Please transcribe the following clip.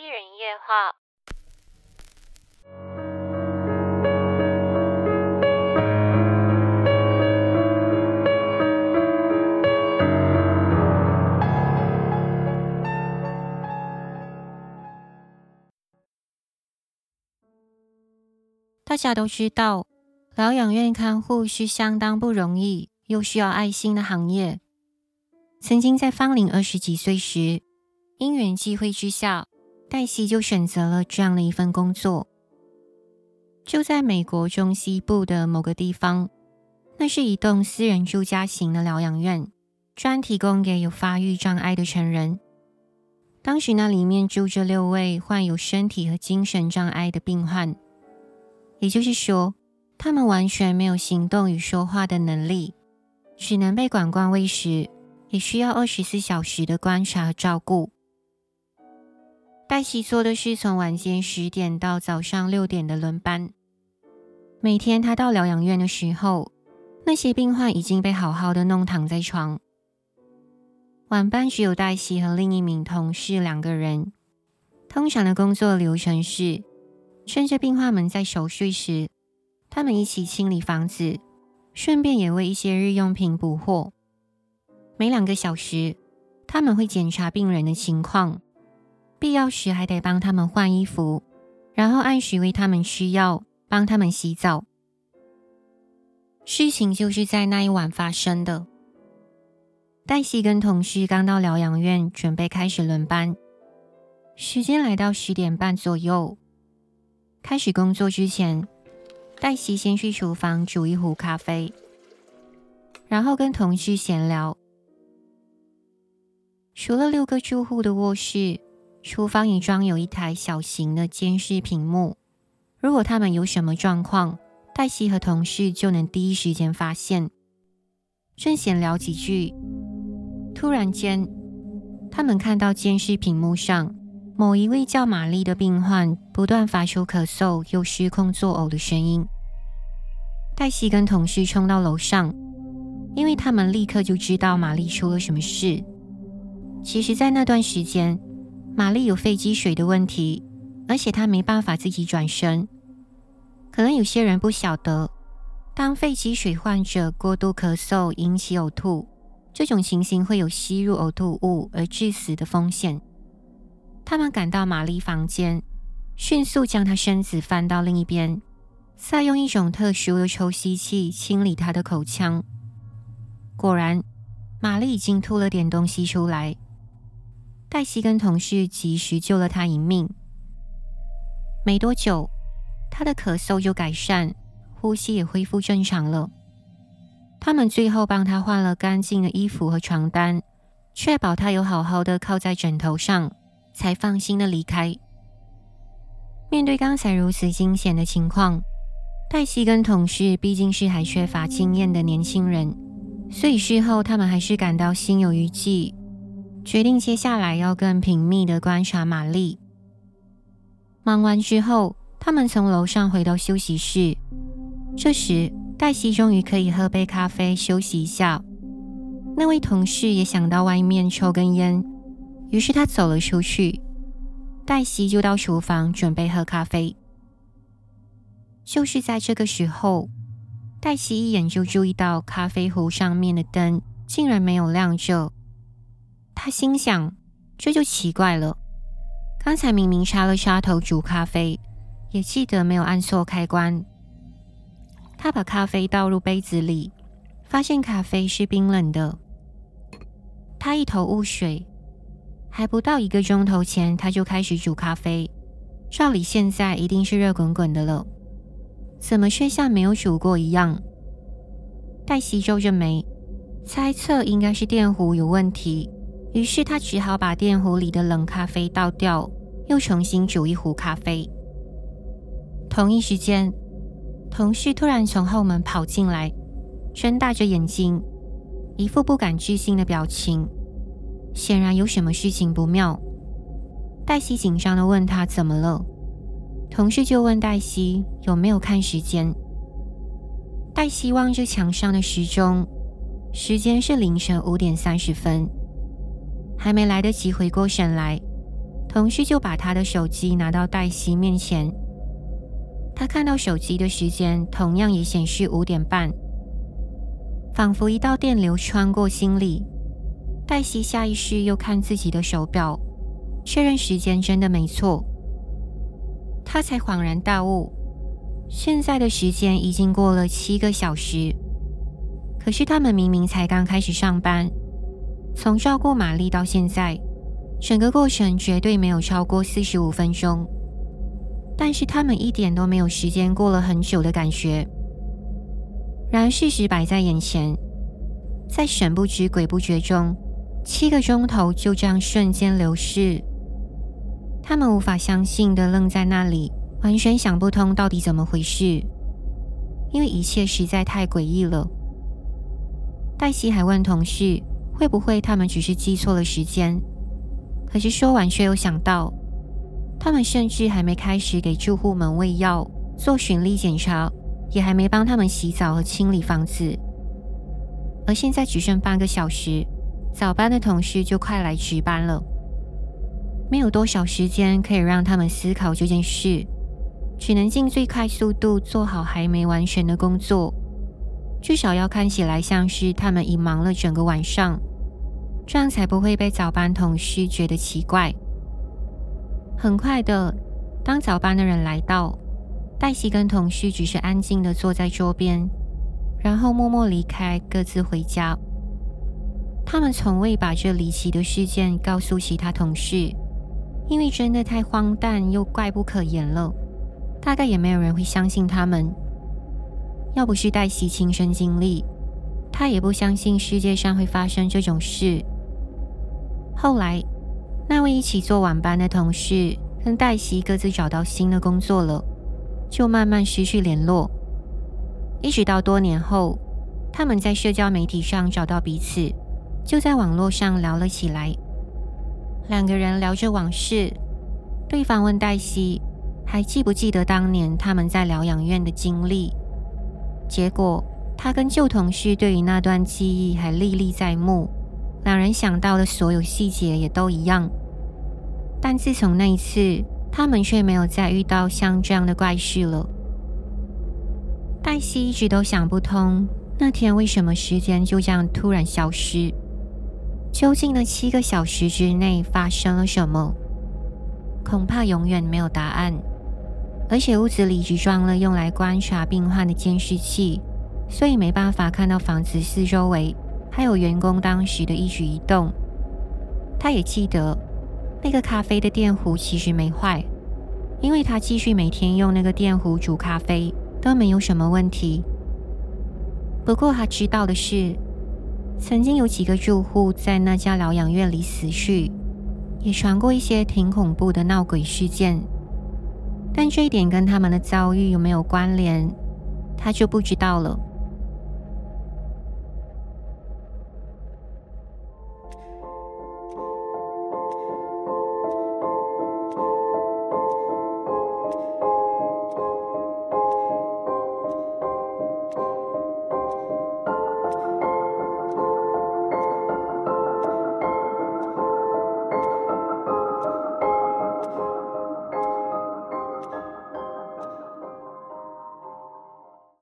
一人夜话。大家都知道，疗养院看护是相当不容易又需要爱心的行业。曾经在芳龄二十几岁时，因缘际会之下，黛西就选择了这样的一份工作。就在美国中西部的某个地方，那是一栋私人住家型的疗养院，专提供给有发育障碍的成人。当时那里面住着六位患有身体和精神障碍的病患。也就是说，他们完全没有行动与说话的能力，只能被管灌喂食，也需要二十四小时的观察和照顾。黛西做的是从晚间十点到早上六点的轮班。每天她到疗养院的时候，那些病患已经被好好的弄躺在床。晚班只有黛西和另一名同事两个人。通常的工作流程是。趁着病患们在熟睡时，他们一起清理房子，顺便也为一些日用品补货。每两个小时，他们会检查病人的情况，必要时还得帮他们换衣服，然后按时为他们吃药，帮他们洗澡。事情就是在那一晚发生的。黛西跟同事刚到疗养院，准备开始轮班，时间来到十点半左右。开始工作之前，黛西先去厨房煮一壶咖啡，然后跟同事闲聊。除了六个住户的卧室，厨房也装有一台小型的监视屏幕。如果他们有什么状况，黛西和同事就能第一时间发现。正闲聊几句，突然间，他们看到监视屏幕上。某一位叫玛丽的病患不断发出咳嗽又失控作呕的声音。黛西跟同事冲到楼上，因为他们立刻就知道玛丽出了什么事。其实，在那段时间，玛丽有肺积水的问题，而且她没办法自己转身。可能有些人不晓得，当肺积水患者过度咳嗽引起呕吐，这种情形会有吸入呕吐物而致死的风险。他们赶到玛丽房间，迅速将她身子翻到另一边，再用一种特殊的抽吸器清理她的口腔。果然，玛丽已经吐了点东西出来。黛西跟同事及时救了她一命。没多久，她的咳嗽就改善，呼吸也恢复正常了。他们最后帮她换了干净的衣服和床单，确保她有好好的靠在枕头上。才放心的离开。面对刚才如此惊险的情况，黛西跟同事毕竟是还缺乏经验的年轻人，所以事后他们还是感到心有余悸，决定接下来要更频密的观察玛丽。忙完之后，他们从楼上回到休息室。这时，黛西终于可以喝杯咖啡休息一下。那位同事也想到外面抽根烟。于是他走了出去，黛西就到厨房准备喝咖啡。就是在这个时候，黛西一眼就注意到咖啡壶上面的灯竟然没有亮着。他心想，这就奇怪了，刚才明明插了插头煮咖啡，也记得没有按错开关。他把咖啡倒入杯子里，发现咖啡是冰冷的。他一头雾水。还不到一个钟头前，他就开始煮咖啡，照理现在一定是热滚滚的了，怎么却像没有煮过一样？黛西皱着眉，猜测应该是电壶有问题，于是他只好把电壶里的冷咖啡倒掉，又重新煮一壶咖啡。同一时间，同事突然从后门跑进来，睁大着眼睛，一副不敢置信的表情。显然有什么事情不妙，黛西紧张地问他怎么了，同事就问黛西有没有看时间。黛西望着墙上的时钟，时间是凌晨五点三十分，还没来得及回过神来，同事就把他的手机拿到黛西面前。他看到手机的时间，同样也显示五点半，仿佛一道电流穿过心里。黛西下意识又看自己的手表，确认时间真的没错。他才恍然大悟，现在的时间已经过了七个小时。可是他们明明才刚开始上班，从照顾玛丽到现在。整个过程绝对没有超过四十五分钟，但是他们一点都没有时间过了很久的感觉。然而事实摆在眼前，在神不知鬼不觉中，七个钟头就这样瞬间流逝。他们无法相信的愣在那里，完全想不通到底怎么回事，因为一切实在太诡异了。黛西还问同事，会不会他们只是记错了时间？可是说完，却又想到，他们甚至还没开始给住户们喂药、做巡例检查，也还没帮他们洗澡和清理房子。而现在只剩半个小时，早班的同事就快来值班了。没有多少时间可以让他们思考这件事，只能尽最快速度做好还没完成的工作，至少要看起来像是他们已忙了整个晚上。这样才不会被早班同事觉得奇怪。很快的，当早班的人来到，黛西跟同事只是安静的坐在桌边，然后默默离开，各自回家。他们从未把这离奇的事件告诉其他同事，因为真的太荒诞又怪不可言了，大概也没有人会相信他们。要不是黛西亲身经历，她也不相信世界上会发生这种事。后来，那位一起做晚班的同事跟黛西各自找到新的工作了，就慢慢失去联络。一直到多年后，他们在社交媒体上找到彼此，就在网络上聊了起来。两个人聊着往事，对方问黛西还记不记得当年他们在疗养院的经历。结果，他跟旧同事对于那段记忆还历历在目。两人想到的所有细节也都一样，但自从那一次，他们却没有再遇到像这样的怪事了。黛西一直都想不通，那天为什么时间就这样突然消失？究竟那七个小时之内发生了什么？恐怕永远没有答案。而且屋子里只装了用来观察病患的监视器，所以没办法看到房子四周围。还有员工当时的一举一动，他也记得那个咖啡的电壶其实没坏，因为他继续每天用那个电壶煮咖啡都没有什么问题。不过他知道的是，曾经有几个住户在那家疗养院里死去，也传过一些挺恐怖的闹鬼事件，但这一点跟他们的遭遇有没有关联，他就不知道了。